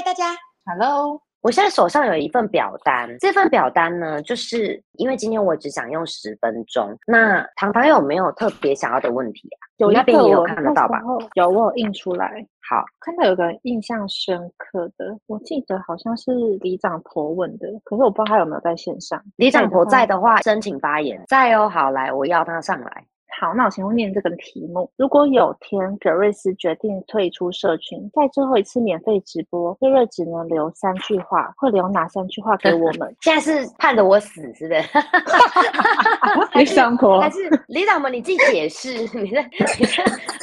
嗨，大家，Hello。我现在手上有一份表单，这份表单呢，就是因为今天我只想用十分钟。那糖糖有没有特别想要的问题啊？有那边也有看得到吧？有，我有印出来。好，看到有个印象深刻的，我记得好像是李长婆问的，可是我不知道他有没有在线上。李长婆在的话，申请发言。在哦，好来，我要他上来。好，那我先念这个题目。如果有天格瑞斯决定退出社群，在最后一次免费直播，瑞瑞只能留三句话，会留哪三句话给我们？现在是盼着我死，是不是？李长婆，还是李导们？你自己解释。你在，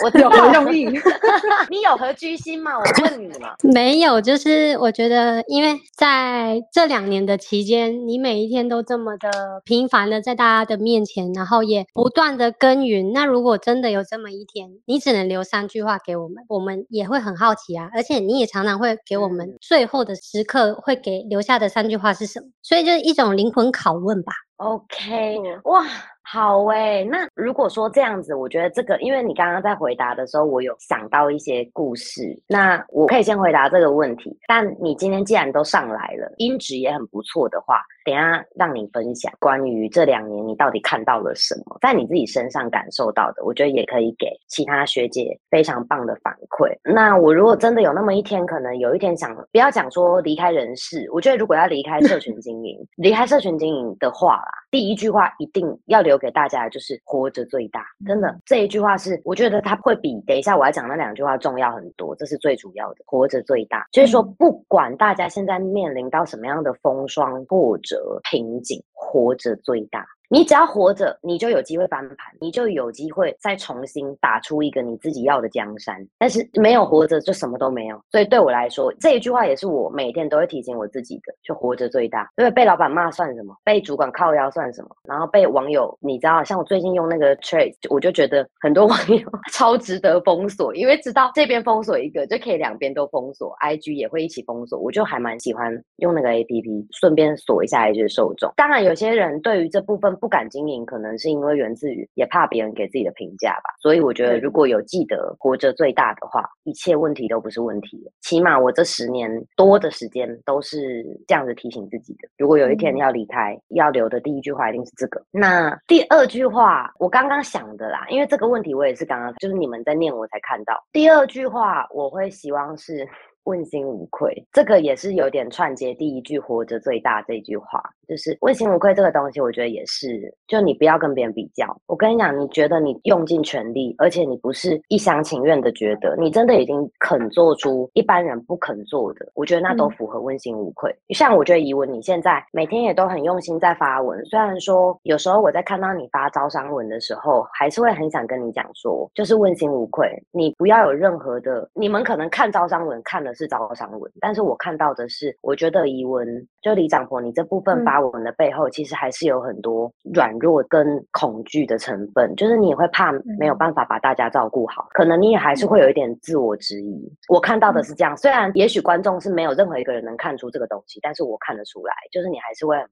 我有何用意？你有何居心吗？我问你嘛。没有，就是我觉得，因为在这两年的期间，你每一天都这么的频繁的在大家的面前，然后也不断的跟。云，那如果真的有这么一天，你只能留三句话给我们，我们也会很好奇啊。而且你也常常会给我们最后的时刻会给留下的三句话是什么？所以就是一种灵魂拷问吧。OK，哇。好诶，那如果说这样子，我觉得这个，因为你刚刚在回答的时候，我有想到一些故事，那我可以先回答这个问题。但你今天既然都上来了，音质也很不错的话，等下让你分享关于这两年你到底看到了什么，在你自己身上感受到的，我觉得也可以给其他学姐非常棒的反馈。那我如果真的有那么一天，可能有一天想不要讲说离开人世，我觉得如果要离开社群经营，离开社群经营的话啦，第一句话一定要留。给大家的就是活着最大，真的这一句话是，我觉得它会比等一下我要讲那两句话重要很多，这是最主要的，活着最大。就是说，不管大家现在面临到什么样的风霜、挫折、瓶颈，活着最大。你只要活着，你就有机会翻盘，你就有机会再重新打出一个你自己要的江山。但是没有活着，就什么都没有。所以对我来说，这一句话也是我每天都会提醒我自己的：就活着最大。因为被老板骂算什么？被主管靠腰算什么？然后被网友，你知道，像我最近用那个 Trace，我就觉得很多网友 超值得封锁，因为知道这边封锁一个就可以两边都封锁，IG 也会一起封锁。我就还蛮喜欢用那个 APP，顺便锁一下 IG 的受众。当然，有些人对于这部分。不敢经营，可能是因为源自于也怕别人给自己的评价吧。所以我觉得，如果有记得活着最大的话，一切问题都不是问题。起码我这十年多的时间都是这样子提醒自己的。如果有一天要离开，要留的第一句话一定是这个。那第二句话，我刚刚想的啦，因为这个问题我也是刚刚就是你们在念我才看到。第二句话，我会希望是。问心无愧，这个也是有点串接第一句“活着最大”这句话，就是问心无愧这个东西，我觉得也是，就你不要跟别人比较。我跟你讲，你觉得你用尽全力，而且你不是一厢情愿的觉得，你真的已经肯做出一般人不肯做的，我觉得那都符合问心无愧。像我觉得怡文，你现在每天也都很用心在发文，虽然说有时候我在看到你发招商文的时候，还是会很想跟你讲说，就是问心无愧，你不要有任何的，你们可能看招商文看的。是招商文，但是我看到的是，我觉得疑文就李长婆，你这部分发文的背后，其实还是有很多软弱跟恐惧的成分，就是你也会怕没有办法把大家照顾好，可能你也还是会有一点自我质疑。我看到的是这样，虽然也许观众是没有任何一个人能看出这个东西，但是我看得出来，就是你还是会很怕。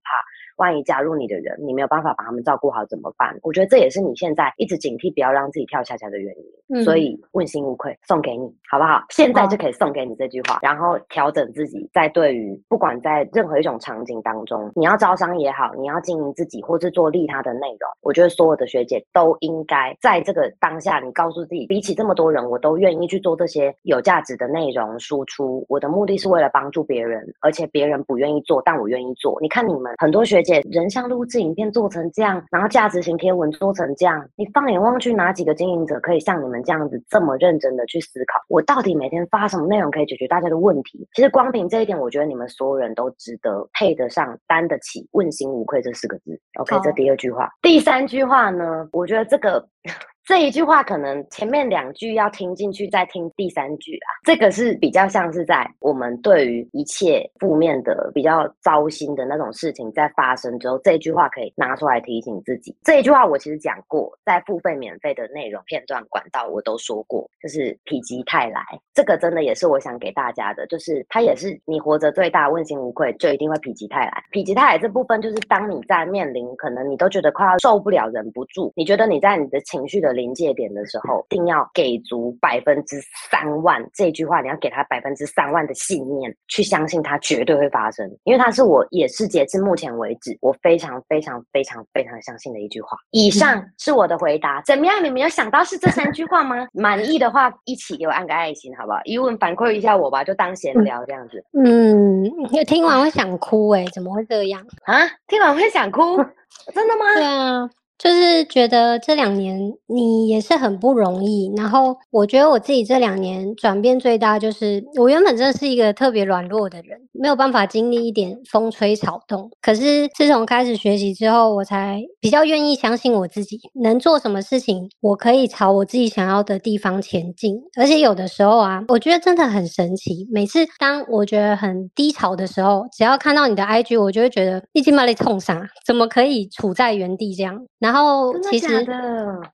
万一加入你的人，你没有办法把他们照顾好怎么办？我觉得这也是你现在一直警惕不要让自己跳下下的原因。所以问心无愧，送给你，好不好？现在就可以送给你这句话，然后调整自己，在对于不管在任何一种场景当中，你要招商也好，你要经营自己，或是做利他的内容，我觉得所有的学姐都应该在这个当下，你告诉自己，比起这么多人，我都愿意去做这些有价值的内容输出。我的目的是为了帮助别人，而且别人不愿意做，但我愿意做。你看你们很多学。且人像录制影片做成这样，然后价值型贴文做成这样，你放眼望去，哪几个经营者可以像你们这样子这么认真的去思考，我到底每天发什么内容可以解决大家的问题？其实光凭这一点，我觉得你们所有人都值得配得上、担得起“问心无愧”这四个字。OK，这第二句话，第三句话呢？我觉得这个。这一句话可能前面两句要听进去，再听第三句啊。这个是比较像是在我们对于一切负面的、比较糟心的那种事情在发生之后，这一句话可以拿出来提醒自己。这一句话我其实讲过，在付费免费的内容片段管道我都说过，就是否极泰来。这个真的也是我想给大家的，就是它也是你活着最大，问心无愧，就一定会否极泰来。否极泰来这部分，就是当你在面临可能你都觉得快要受不了、忍不住，你觉得你在你的情绪的。临界点的时候，一定要给足百分之三万。这句话你要给他百分之三万的信念，去相信它绝对会发生，因为它是我也是截至目前为止我非常非常非常非常相信的一句话。以上是我的回答，怎么样？你们有想到是这三句话吗？满意的话，一起给我按个爱心，好不好？疑问反馈一下我吧，就当闲聊这样子。嗯，听完会想哭哎，怎么会这样啊？听完会想哭，真的吗？对啊。就是觉得这两年你也是很不容易，然后我觉得我自己这两年转变最大，就是我原本真的是一个特别软弱的人，没有办法经历一点风吹草动。可是自从开始学习之后，我才比较愿意相信我自己能做什么事情，我可以朝我自己想要的地方前进。而且有的时候啊，我觉得真的很神奇。每次当我觉得很低潮的时候，只要看到你的 IG，我就会觉得一经把你冲上，怎么可以处在原地这样？然后其实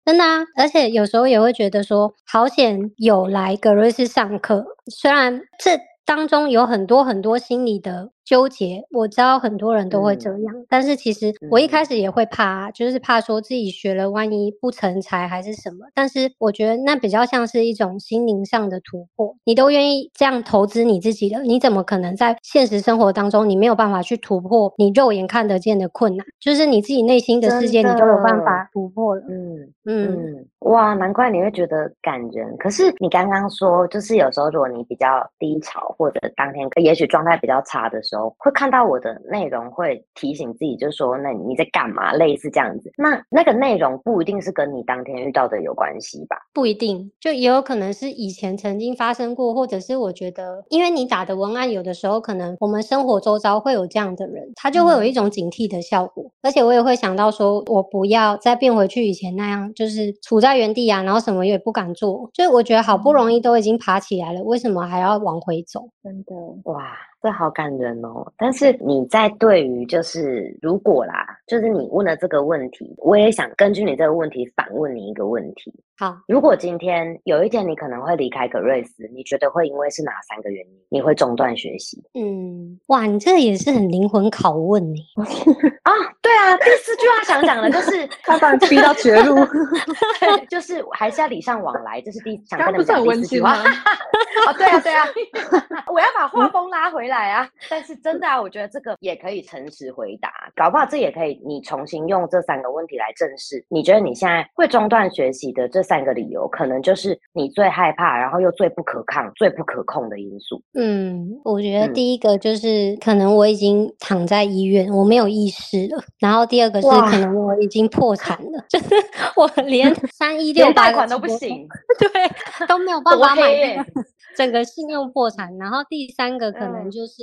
真的啊，而且有时候也会觉得说，好险有来格瑞斯上课，虽然这当中有很多很多心理的。纠结，我知道很多人都会这样，但是其实我一开始也会怕，就是怕说自己学了，万一不成才还是什么。但是我觉得那比较像是一种心灵上的突破。你都愿意这样投资你自己的，你怎么可能在现实生活当中你没有办法去突破你肉眼看得见的困难？就是你自己内心的世界，你都有办法突破了。嗯嗯，哇，难怪你会觉得感人。可是你刚刚说，就是有时候如果你比较低潮，或者当天也许状态比较差的时候。会看到我的内容，会提醒自己，就是说，那你在干嘛？类似这样子。那那个内容不一定是跟你当天遇到的有关系吧？不一定，就也有可能是以前曾经发生过，或者是我觉得，因为你打的文案，有的时候可能我们生活周遭会有这样的人，他就会有一种警惕的效果。而且我也会想到说，我不要再变回去以前那样，就是处在原地啊，然后什么也不敢做。就是我觉得好不容易都已经爬起来了，为什么还要往回走？真的，哇。这好感人哦！但是你在对于就是如果啦，就是你问了这个问题，我也想根据你这个问题反问你一个问题。好，如果今天有一天你可能会离开格瑞斯，你觉得会因为是哪三个原因？你会中断学习？嗯，哇，你这个也是很灵魂拷问你 啊！对啊，第四句话想讲的就是 他把你逼到绝路，就是还是要礼尚往来，这是第想跟你们讲第四句话。哦，对啊，对啊，我要把画风拉回来啊！但是真的啊，我觉得这个也可以诚实回答，搞不好这也可以你重新用这三个问题来正视。你觉得你现在会中断学习的这三个理由，可能就是你最害怕，然后又最不可抗、最不可控的因素。嗯，我觉得第一个就是可能我已经躺在医院，我没有意识了。然后第二个是可能我已经破产了，就是我连 三一六贷款都不行，对，都没有办法买。整个信用破产，然后第三个可能就是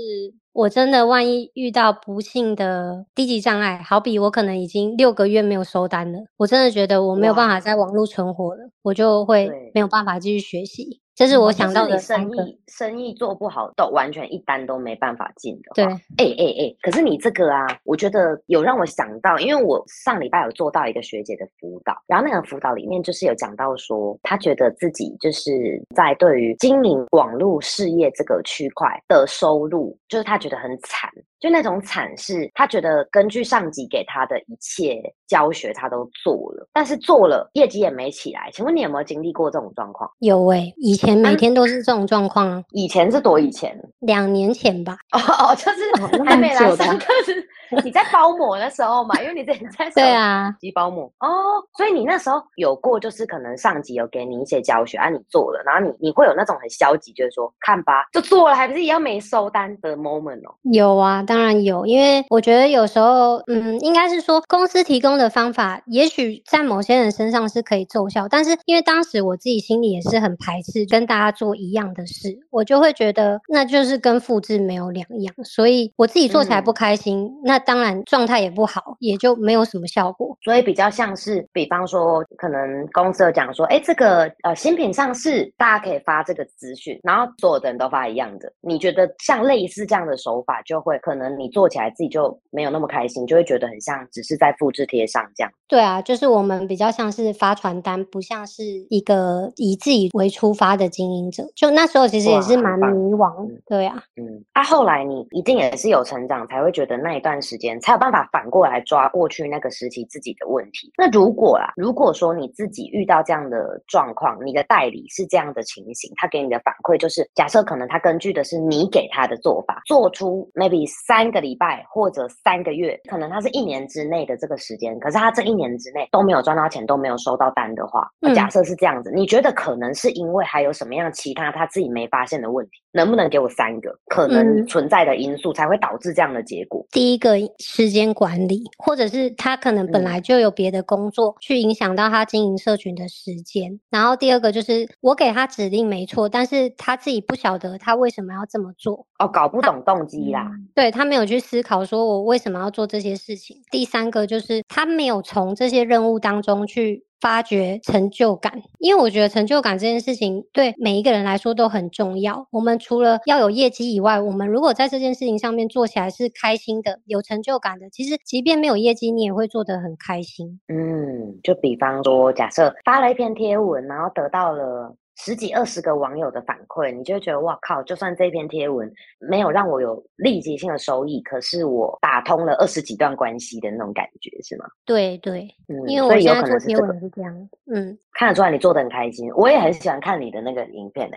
我真的万一遇到不幸的低级障碍，好比我可能已经六个月没有收单了，我真的觉得我没有办法在网络存活了，我就会没有办法继续学习。这是我想到的生意，生意做不好，都完全一单都没办法进的。对，哎哎哎，可是你这个啊，我觉得有让我想到，因为我上礼拜有做到一个学姐的辅导，然后那个辅导里面就是有讲到说，她觉得自己就是在对于经营网络事业这个区块的收入，就是她觉得很惨。就那种惨是，他觉得根据上级给他的一切教学，他都做了，但是做了业绩也没起来。请问你有没有经历过这种状况？有诶，以前每天都是这种状况啊。以前是多以前？两年前吧。哦哦，就是还没来上课时，你在包膜的时候嘛，因为你之前在 对啊，机包膜哦，所以你那时候有过，就是可能上级有给你一些教学啊，你做了，然后你你会有那种很消极，就是说看吧，就做了，还不是一样没收单的 moment 哦？有啊。当然有，因为我觉得有时候，嗯，应该是说公司提供的方法，也许在某些人身上是可以奏效，但是因为当时我自己心里也是很排斥跟大家做一样的事，我就会觉得那就是跟复制没有两样，所以我自己做起来不开心，那当然状态也不好，也就没有什么效果。所以比较像是，比方说，可能公司有讲说，哎，这个呃新品上市，大家可以发这个资讯，然后所有的人都发一样的，你觉得像类似这样的手法，就会可。能你做起来自己就没有那么开心，就会觉得很像只是在复制贴上这样。对啊，就是我们比较像是发传单，不像是一个以自己为出发的经营者。就那时候其实也是蛮迷惘。对啊，嗯，啊，后来你一定也是有成长，才会觉得那一段时间才有办法反过来抓过去那个时期自己的问题。那如果啦，如果说你自己遇到这样的状况，你的代理是这样的情形，他给你的反馈就是，假设可能他根据的是你给他的做法，做出 maybe 三个礼拜或者三个月，可能他是一年之内的这个时间，可是他这一年之内都没有赚到钱，都没有收到单的话，假设是这样子，你觉得可能是因为还有什么样其他他自己没发现的问题？能不能给我三个可能存在的因素才会导致这样的结果？第一个时间管理，或者是他可能本来就有别的工作去影响到他经营社群的时间。然后第二个就是我给他指令没错，但是他自己不晓得他为什么要这么做哦，搞不懂动机啦。对他没有去思考说我为什么要做这些事情。第三个就是他没有从这些任务当中去。发掘成就感，因为我觉得成就感这件事情对每一个人来说都很重要。我们除了要有业绩以外，我们如果在这件事情上面做起来是开心的、有成就感的，其实即便没有业绩，你也会做得很开心。嗯，就比方说，假设发了一篇贴文，然后得到了。十几二十个网友的反馈，你就会觉得哇靠！就算这篇贴文没有让我有立即性的收益，可是我打通了二十几段关系的那种感觉，是吗？对对，嗯，因为我现在做贴文是这样，嗯，看得出来你做的很开心，我也很喜欢看你的那个影片呢。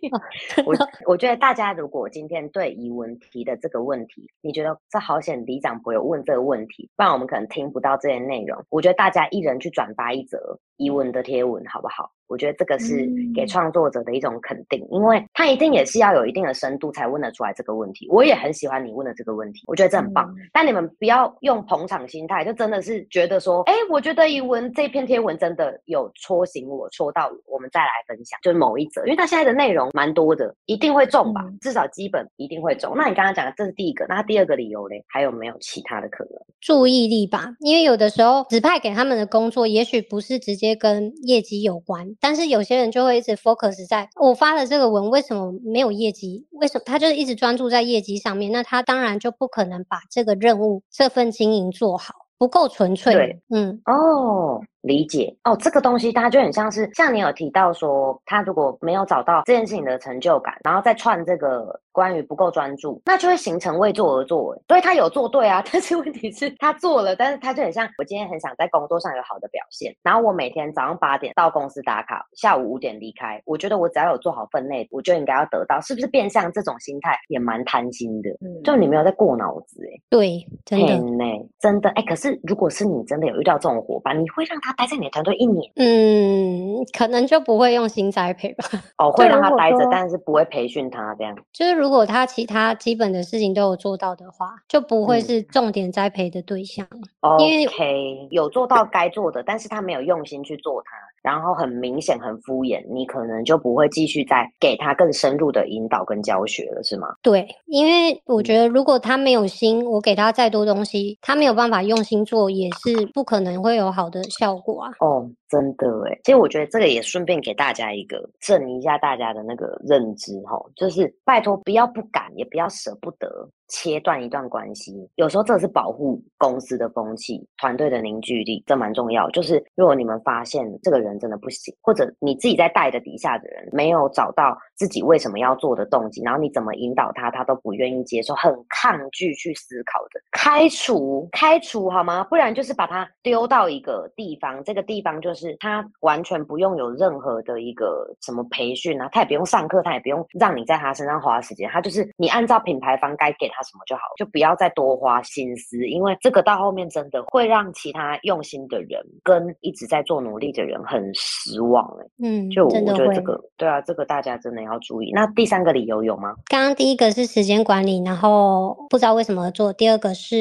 我我觉得大家如果今天对疑文提的这个问题，你觉得这好险李长博有问这个问题，不然我们可能听不到这些内容。我觉得大家一人去转发一则疑文的贴文，好不好？我觉得这个是给创作者的一种肯定，因为他一定也是要有一定的深度才问得出来这个问题。我也很喜欢你问的这个问题，我觉得这很棒。但你们不要用捧场心态，就真的是觉得说，哎，我觉得一文这篇贴文真的有戳醒我，戳到我们再来分享，就是某一则，因为他现在的内容蛮多的，一定会中吧？至少基本一定会中。那你刚刚讲的这是第一个，那第二个理由嘞，还有没有其他的可能？注意力吧，因为有的时候指派给他们的工作，也许不是直接跟业绩有关。但是有些人就会一直 focus 在我发了这个文为什么没有业绩？为什么他就是一直专注在业绩上面？那他当然就不可能把这个任务、这份经营做好，不够纯粹。对，嗯，哦。理解哦，这个东西它就很像是像你有提到说，他如果没有找到这件事情的成就感，然后再串这个关于不够专注，那就会形成为做而做。所以他有做对啊，但是问题是他做了，但是他就很像我今天很想在工作上有好的表现，然后我每天早上八点到公司打卡，下午五点离开。我觉得我只要有做好分内，我就应该要得到，是不是变相这种心态也蛮贪心的？嗯，就你没有在过脑子哎。对，真的真的哎。可是如果是你真的有遇到这种伙伴，你会让他。待在你的团队一年，嗯，可能就不会用心栽培吧。哦，会让他待着，但是不会培训他这样。就是如果他其他基本的事情都有做到的话，就不会是重点栽培的对象。OK，有做到该做的，但是他没有用心去做它。然后很明显很敷衍，你可能就不会继续再给他更深入的引导跟教学了，是吗？对，因为我觉得如果他没有心，我给他再多东西，他没有办法用心做，也是不可能会有好的效果啊。哦，真的哎，其实我觉得这个也顺便给大家一个正一下大家的那个认知哈，就是拜托不要不敢，也不要舍不得。切断一段关系，有时候这是保护公司的风气、团队的凝聚力，这蛮重要。就是如果你们发现这个人真的不行，或者你自己在带的底下的人没有找到自己为什么要做的动机，然后你怎么引导他，他都不愿意接受，很抗拒去思考的，开除，开除好吗？不然就是把他丢到一个地方，这个地方就是他完全不用有任何的一个什么培训啊，他也不用上课，他也不用让你在他身上花时间，他就是你按照品牌方该给。他什么就好，就不要再多花心思，因为这个到后面真的会让其他用心的人跟一直在做努力的人很失望哎。嗯，就我觉得这个，对啊，这个大家真的要注意。那第三个理由有吗？刚刚第一个是时间管理，然后不知道为什么做；第二个是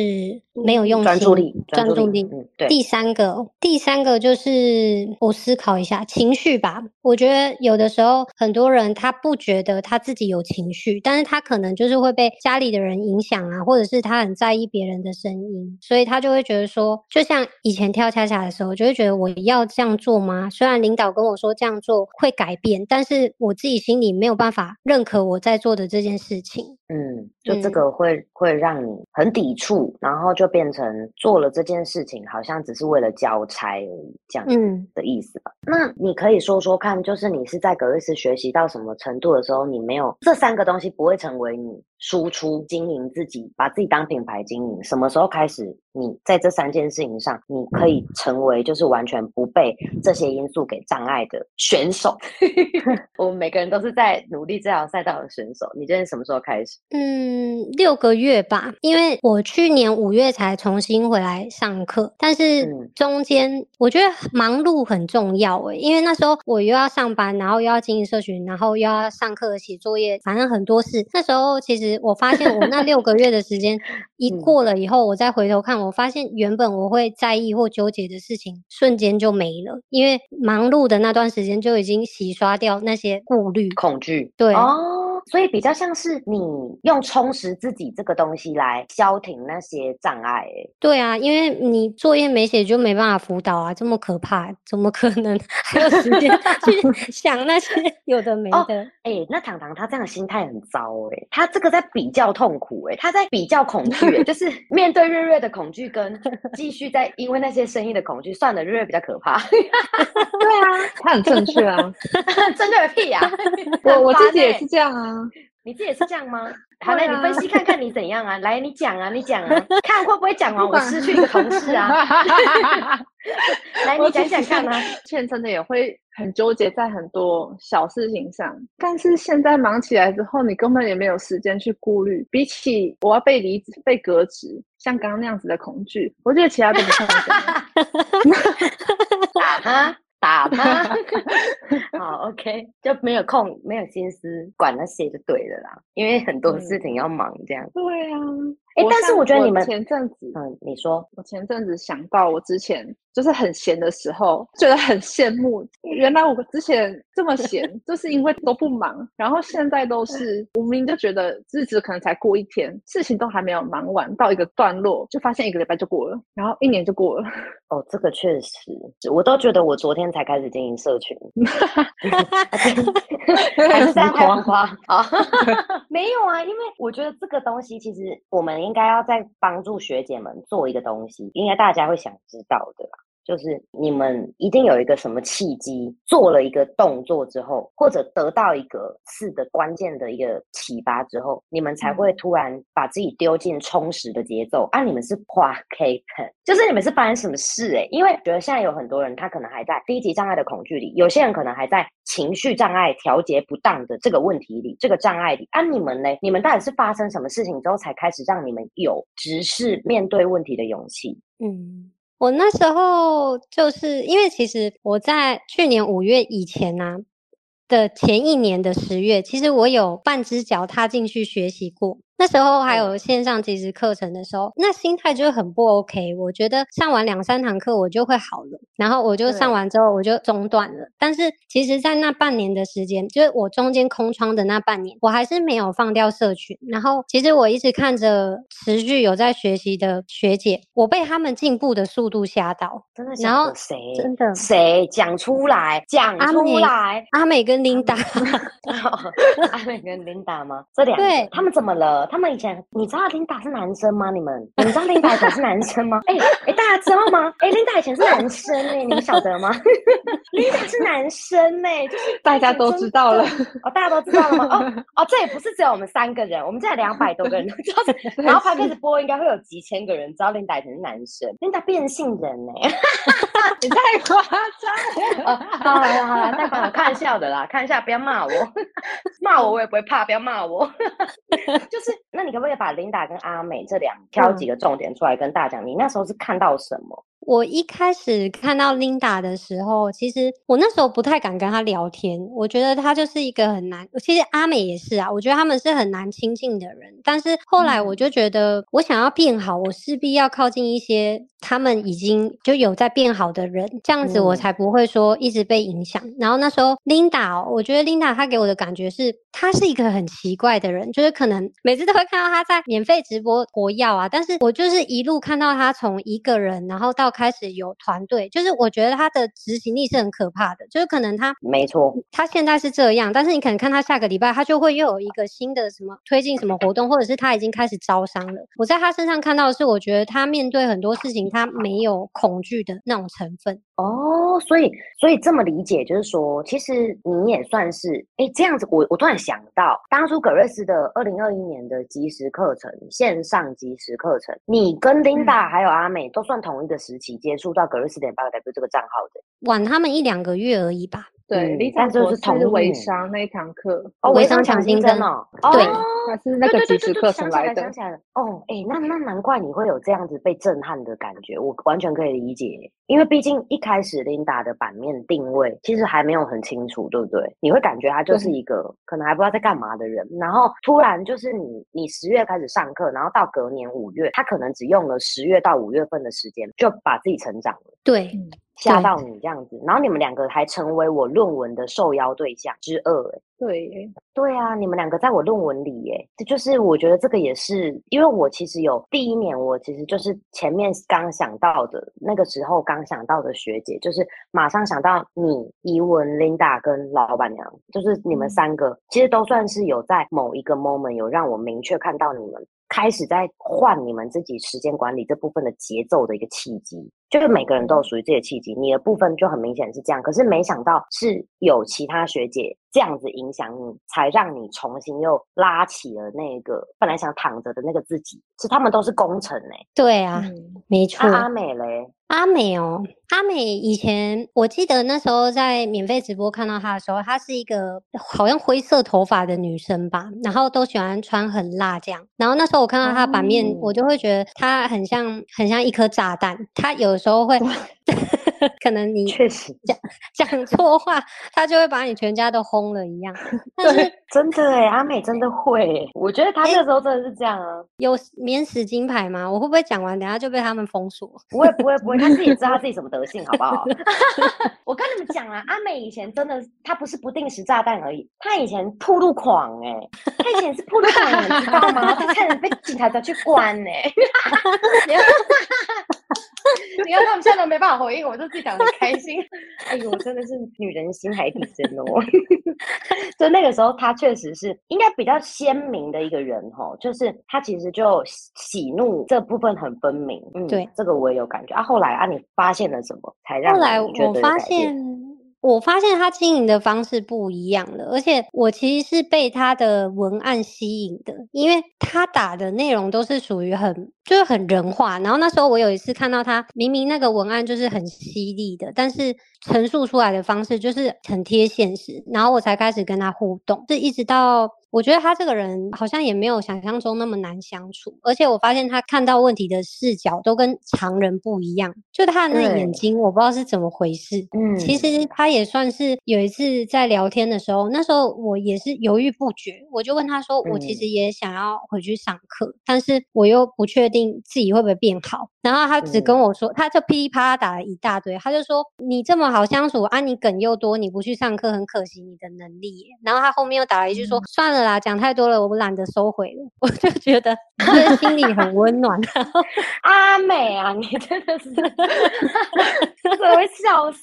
没有用心，专注力，专注力。嗯，对。第三个，第三个就是我思考一下情绪吧。我觉得有的时候很多人他不觉得他自己有情绪，但是他可能就是会被家里的人。影响啊，或者是他很在意别人的声音，所以他就会觉得说，就像以前跳恰恰的时候，就会觉得我要这样做吗？虽然领导跟我说这样做会改变，但是我自己心里没有办法认可我在做的这件事情。嗯，就这个会会让你很抵触，然后就变成做了这件事情，好像只是为了交差而已，这样嗯的意思吧？那你可以说说看，就是你是在格瑞斯学习到什么程度的时候，你没有这三个东西不会成为你。输出经营自己，把自己当品牌经营。什么时候开始，你在这三件事情上，你可以成为就是完全不被这些因素给障碍的选手？我们每个人都是在努力这条赛道的选手。你觉得什么时候开始？嗯，六个月吧，因为我去年五月才重新回来上课，但是中间我觉得忙碌很重要诶，因为那时候我又要上班，然后又要经营社群，然后又要上课写作业，反正很多事。那时候其实。我发现我那六个月的时间一过了以后，我再回头看，我发现原本我会在意或纠结的事情，瞬间就没了，因为忙碌的那段时间就已经洗刷掉那些顾虑、恐惧。对哦，所以比较像是你用充实自己这个东西来消停那些障碍。对啊，因为你作业没写就没办法辅导啊，这么可怕，怎么可能 还有时间去 想那些有的没的？哎，那糖糖他这样的心态很糟哎，他这个。在比较痛苦哎，他在比较恐惧，就是面对瑞瑞的恐惧跟继续在因为那些生意的恐惧。算了，瑞瑞比较可怕。对啊，他很正确啊，正确个屁呀！我我自己也是这样啊，你自己也是这样吗？好，来你分析看看你怎样啊？来，你讲啊，你讲啊，看会不会讲完我失去一个同事啊？来，你讲讲看啊。现真的也会。很纠结在很多小事情上，但是现在忙起来之后，你根本也没有时间去顾虑。比起我要被离职、被革职，像刚刚那样子的恐惧，我觉得其他都不算什么。打他，打他。好，OK，就没有空、没有心思管那些就对了啦，因为很多事情要忙，这样。对啊。哎，但是我觉得你们前阵子，嗯，你说，我前阵子想到我之前就是很闲的时候，觉得很羡慕。原来我之前这么闲，就是因为都不忙。然后现在都是无名，就觉得日子可能才过一天，事情都还没有忙完，到一个段落，就发现一个礼拜就过了，然后一年就过了。哦，这个确实，我都觉得我昨天才开始经营社群，还是在夸夸啊？没有啊，因为我觉得这个东西其实我们。应该要再帮助学姐们做一个东西，应该大家会想知道的。就是你们一定有一个什么契机，做了一个动作之后，或者得到一个事的关键的一个启发之后，你们才会突然把自己丢进充实的节奏。啊，你们是花 K pen，就是你们是发生什么事哎？因为觉得现在有很多人他可能还在低级障碍的恐惧里，有些人可能还在情绪障碍调节不当的这个问题里，这个障碍里。啊，你们呢？你们到底是发生什么事情之后才开始让你们有直视面对问题的勇气？嗯。我那时候就是因为，其实我在去年五月以前呢的前一年的十月，其实我有半只脚踏进去学习过。那时候还有线上即时课程的时候，那心态就很不 OK。我觉得上完两三堂课我就会好了，然后我就上完之后我就中断了。但是其实，在那半年的时间，就是我中间空窗的那半年，我还是没有放掉社群。然后其实我一直看着持续有在学习的学姐，我被他们进步的速度吓到。真的？然后谁？真的？谁讲出来？讲出来？阿美跟琳达。阿美跟琳达吗？这两对，他们怎么了？他们以前，你知道琳达是男生吗？你们，你知道琳达以前是男生吗？哎哎，大家知道吗？哎，琳达以前是男生哎，你们晓得吗？琳达是男生哎，就是大家都知道了哦，大家都知道了吗？哦哦，这也不是只有我们三个人，我们这两百多个人都知道。然后他开始播，应该会有几千个人知道琳达以前是男生。琳达变性人哎，你太夸张了。好了好了，太夸张，开玩笑的啦，看一下，不要骂我，骂我我也不会怕，不要骂我，就是。那你可不可以把琳达跟阿美这两挑几个重点出来跟大家讲？你那时候是看到什么？我一开始看到 Linda 的时候，其实我那时候不太敢跟她聊天，我觉得她就是一个很难。其实阿美也是啊，我觉得他们是很难亲近的人。但是后来我就觉得，我想要变好，我势必要靠近一些他们已经就有在变好的人，这样子我才不会说一直被影响。然后那时候 Linda，我觉得 Linda 她给我的感觉是，她是一个很奇怪的人，就是可能每次都会看到她在免费直播国药啊，但是我就是一路看到她从一个人，然后到开始有团队，就是我觉得他的执行力是很可怕的，就是可能他没错，他现在是这样，但是你可能看他下个礼拜，他就会又有一个新的什么推进什么活动，或者是他已经开始招商了。我在他身上看到的是，我觉得他面对很多事情，他没有恐惧的那种成分。哦，所以所以这么理解，就是说，其实你也算是哎这样子。我我突然想到，当初葛瑞斯的二零二一年的即时课程，线上即时课程，你跟 Linda 还有阿美都算同一个时期接触到葛瑞斯点八个 W 这个账号的，晚他们一两个月而已吧。对，李长博是微商那一堂课，哦，微商抢新增哦，对，他是那个即时课程来的。想起来了，哦，哎，那那难怪你会有这样子被震撼的感觉，我完全可以理解，因为毕竟一开始 Linda 的版面定位其实还没有很清楚，对不对？你会感觉他就是一个可能还不知道在干嘛的人，然后突然就是你你十月开始上课，然后到隔年五月，他可能只用了十月到五月份的时间就把自己成长了，对。吓到你这样子，然后你们两个还成为我论文的受邀对象之二，哎，对，对啊，你们两个在我论文里，哎，这就是我觉得这个也是，因为我其实有第一年，我其实就是前面刚想到的那个时候刚想到的学姐，就是马上想到你、怡文、Linda 跟老板娘，就是你们三个，其实都算是有在某一个 moment 有让我明确看到你们开始在换你们自己时间管理这部分的节奏的一个契机。就是每个人都有属于自己的契机，你的部分就很明显是这样。可是没想到是有其他学姐这样子影响你，才让你重新又拉起了那个本来想躺着的那个自己。其实他们都是功臣哎。对啊，没错。阿美嘞，阿美哦，阿美以前我记得那时候在免费直播看到她的时候，她是一个好像灰色头发的女生吧，然后都喜欢穿很辣这样。然后那时候我看到她版面，我就会觉得她很像很像一颗炸弹。她有。时候会，可能你确实讲讲错话，她就会把你全家都轰了一样。但是，真的哎，阿美真的会。我觉得她那时候真的是这样啊。有免死金牌吗？我会不会讲完，等下就被他们封锁？不会，不会，不会。她自己知道她自己什么德性，好不好？我跟你们讲啊，阿美以前真的，她不是不定时炸弹而已，她以前铺路狂哎，她以前是铺路狂，你知道吗？她差点被警察抓去关哎。你看他们现在都没办法回应，我就自己讲很开心。哎呦，真的是女人心海底针哦！就那个时候，他确实是应该比较鲜明的一个人哦，就是他其实就喜怒这部分很分明。嗯，对，这个我也有感觉啊。后来啊，你发现了什么才让？后来我发现。我发现他经营的方式不一样了，而且我其实是被他的文案吸引的，因为他打的内容都是属于很就是很人化。然后那时候我有一次看到他，明明那个文案就是很犀利的，但是陈述出来的方式就是很贴现实，然后我才开始跟他互动，是一直到。我觉得他这个人好像也没有想象中那么难相处，而且我发现他看到问题的视角都跟常人不一样。就他的那眼睛，我不知道是怎么回事。嗯，其实他也算是有一次在聊天的时候，那时候我也是犹豫不决，我就问他说：“我其实也想要回去上课，但是我又不确定自己会不会变好。”然后他只跟我说，他就噼里啪啦打了一大堆，他就说：“你这么好相处啊，你梗又多，你不去上课很可惜你的能力。”然后他后面又打了一句说：“算了。”啦，讲太多了，我懒得收回了。我就觉得，他的心里很温暖。阿美啊，你真的是，我会笑死。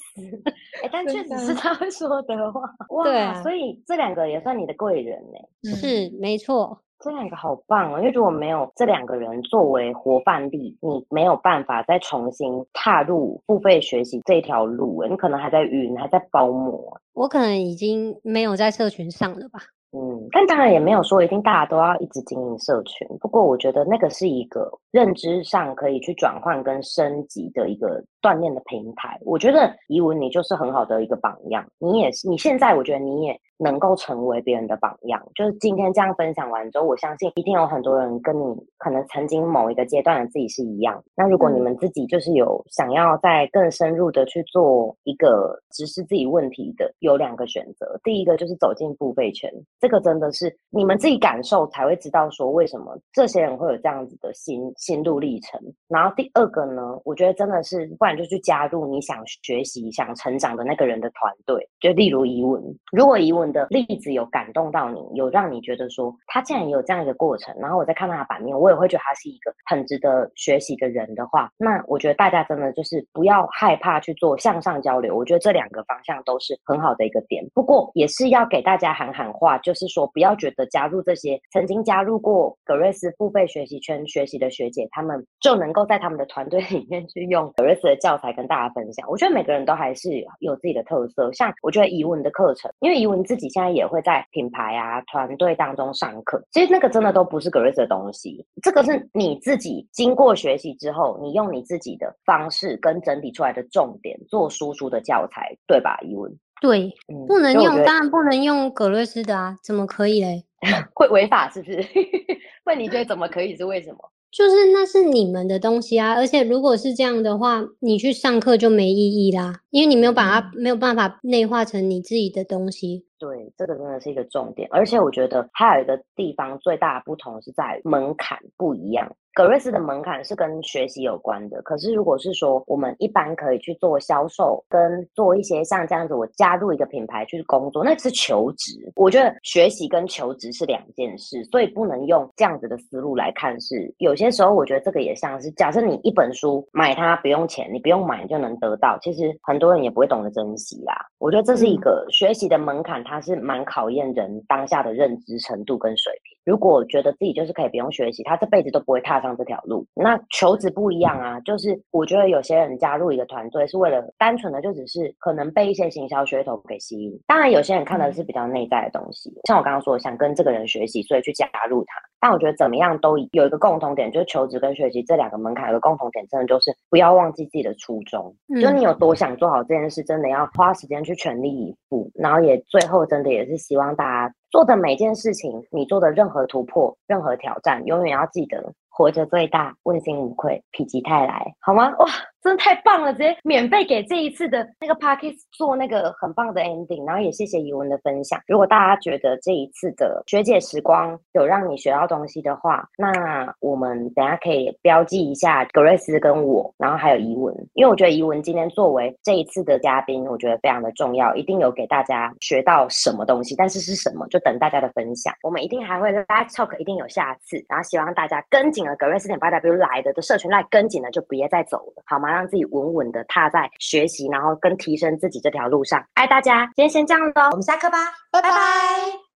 哎，但确实是他会说的话。哇，所以这两个也算你的贵人呢。是，没错。这两个好棒哦，因为如果没有这两个人作为活范例，你没有办法再重新踏入付费学习这条路。你可能还在晕，还在包膜。我可能已经没有在社群上了吧。嗯，但当然也没有说一定大家都要一直经营社群。不过我觉得那个是一个认知上可以去转换跟升级的一个锻炼的平台。我觉得怡文你就是很好的一个榜样，你也是，你现在我觉得你也。能够成为别人的榜样，就是今天这样分享完之后，我相信一定有很多人跟你可能曾经某一个阶段的自己是一样。那如果你们自己就是有想要再更深入的去做一个直视自己问题的，有两个选择。第一个就是走进付费圈，这个真的是你们自己感受才会知道说为什么这些人会有这样子的心心路历程。然后第二个呢，我觉得真的是，不然就去加入你想学习、想成长的那个人的团队。就例如疑问，如果疑问。的例子有感动到你，有让你觉得说他竟然有这样一个过程，然后我再看到他版面，我也会觉得他是一个很值得学习的人的话，那我觉得大家真的就是不要害怕去做向上交流。我觉得这两个方向都是很好的一个点。不过也是要给大家喊喊话，就是说不要觉得加入这些曾经加入过格瑞斯付费学习圈学习的学姐，他们就能够在他们的团队 里面去用格瑞斯的教材跟大家分享。我觉得每个人都还是有自己的特色。像我觉得怡文的课程，因为怡文自己现在也会在品牌啊团队当中上课，其实那个真的都不是格瑞斯的东西，这个是你自己经过学习之后，你用你自己的方式跟整理出来的重点做输出的教材，对吧？怡文，对，不能用，当然不能用格瑞斯的啊，怎么可以嘞？会违法是不是？问你觉得怎么可以是为什么？就是那是你们的东西啊，而且如果是这样的话，你去上课就没意义啦，因为你没有把它没有办法内化成你自己的东西。对，这个真的是一个重点，而且我觉得还有一个地方最大的不同是在门槛不一样。格瑞斯的门槛是跟学习有关的，可是如果是说我们一般可以去做销售，跟做一些像这样子，我加入一个品牌去工作，那是求职。我觉得学习跟求职是两件事，所以不能用这样子的思路来看。是有些时候，我觉得这个也像是，假设你一本书买它不用钱，你不用买就能得到，其实很多人也不会懂得珍惜啦。我觉得这是一个学习的门槛，它它是蛮考验人当下的认知程度跟水平。如果觉得自己就是可以不用学习，他这辈子都不会踏上这条路。那求职不一样啊，就是我觉得有些人加入一个团队是为了单纯的就只是可能被一些行销噱头给吸引。当然，有些人看的是比较内在的东西，像我刚刚说，想跟这个人学习，所以去加入他。但我觉得怎么样都有一个共同点，就是求职跟学习这两个门槛有个共同点，真的就是不要忘记自己的初衷。就你有多想做好这件事，真的要花时间去全力以赴。然后也最后真的也是希望大家。做的每件事情，你做的任何突破、任何挑战，永远要记得活着最大，问心无愧，否极泰来，好吗？哇！真的太棒了，直接免费给这一次的那个 p a c k a g e 做那个很棒的 ending，然后也谢谢怡文的分享。如果大家觉得这一次的学姐时光有让你学到东西的话，那我们等下可以标记一下格瑞斯跟我，然后还有怡文，因为我觉得怡文今天作为这一次的嘉宾，我觉得非常的重要，一定有给大家学到什么东西。但是是什么，就等大家的分享。我们一定还会 live talk，一定有下次。然后希望大家跟紧了格瑞斯点八 W 来的的社群来跟紧了，就别再走了，好吗？让自己稳稳的踏在学习，然后跟提升自己这条路上。爱大家，今天先这样喽，我们下课吧，拜拜。